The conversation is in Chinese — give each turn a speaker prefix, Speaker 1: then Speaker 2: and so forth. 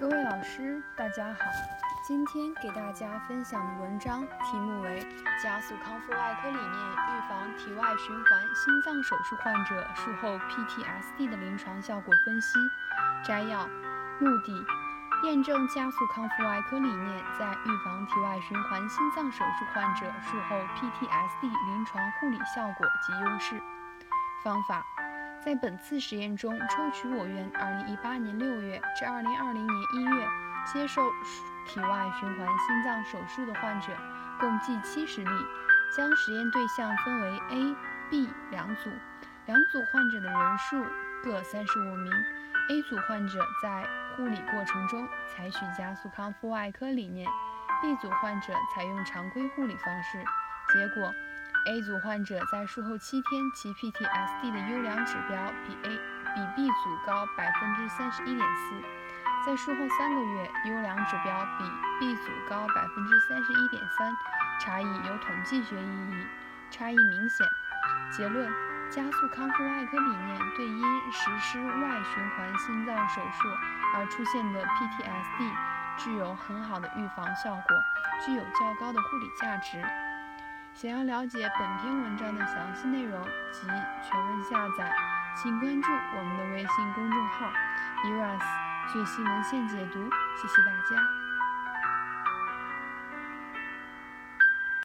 Speaker 1: 各位老师，大家好。今天给大家分享的文章题目为《加速康复外科理念：预防体外循环心脏手术患者术后 PTSD 的临床效果分析》。摘要：目的，验证加速康复外科理念在预防体外循环心脏手术患者术后 PTSD 临床护理效果及优势。方法。在本次实验中，抽取我院2018年6月至2020年1月接受体外循环心脏手术的患者共计70例，将实验对象分为 A、B 两组，两组患者的人数各35名。A 组患者在护理过程中采取加速康复外科理念，B 组患者采用常规护理方式。结果。A 组患者在术后七天，其 PTSD 的优良指标比 A 比 B 组高百分之三十一点四；在术后三个月，优良指标比 B 组高百分之三十一点三，差异有统计学意义，差异明显。结论：加速康复外科理念对因实施外循环心脏手术而出现的 PTSD 具有很好的预防效果，具有较高的护理价值。想要了解本篇文章的详细内容及全文下载，请关注我们的微信公众号 “eras 最新文献解读”。谢谢大家。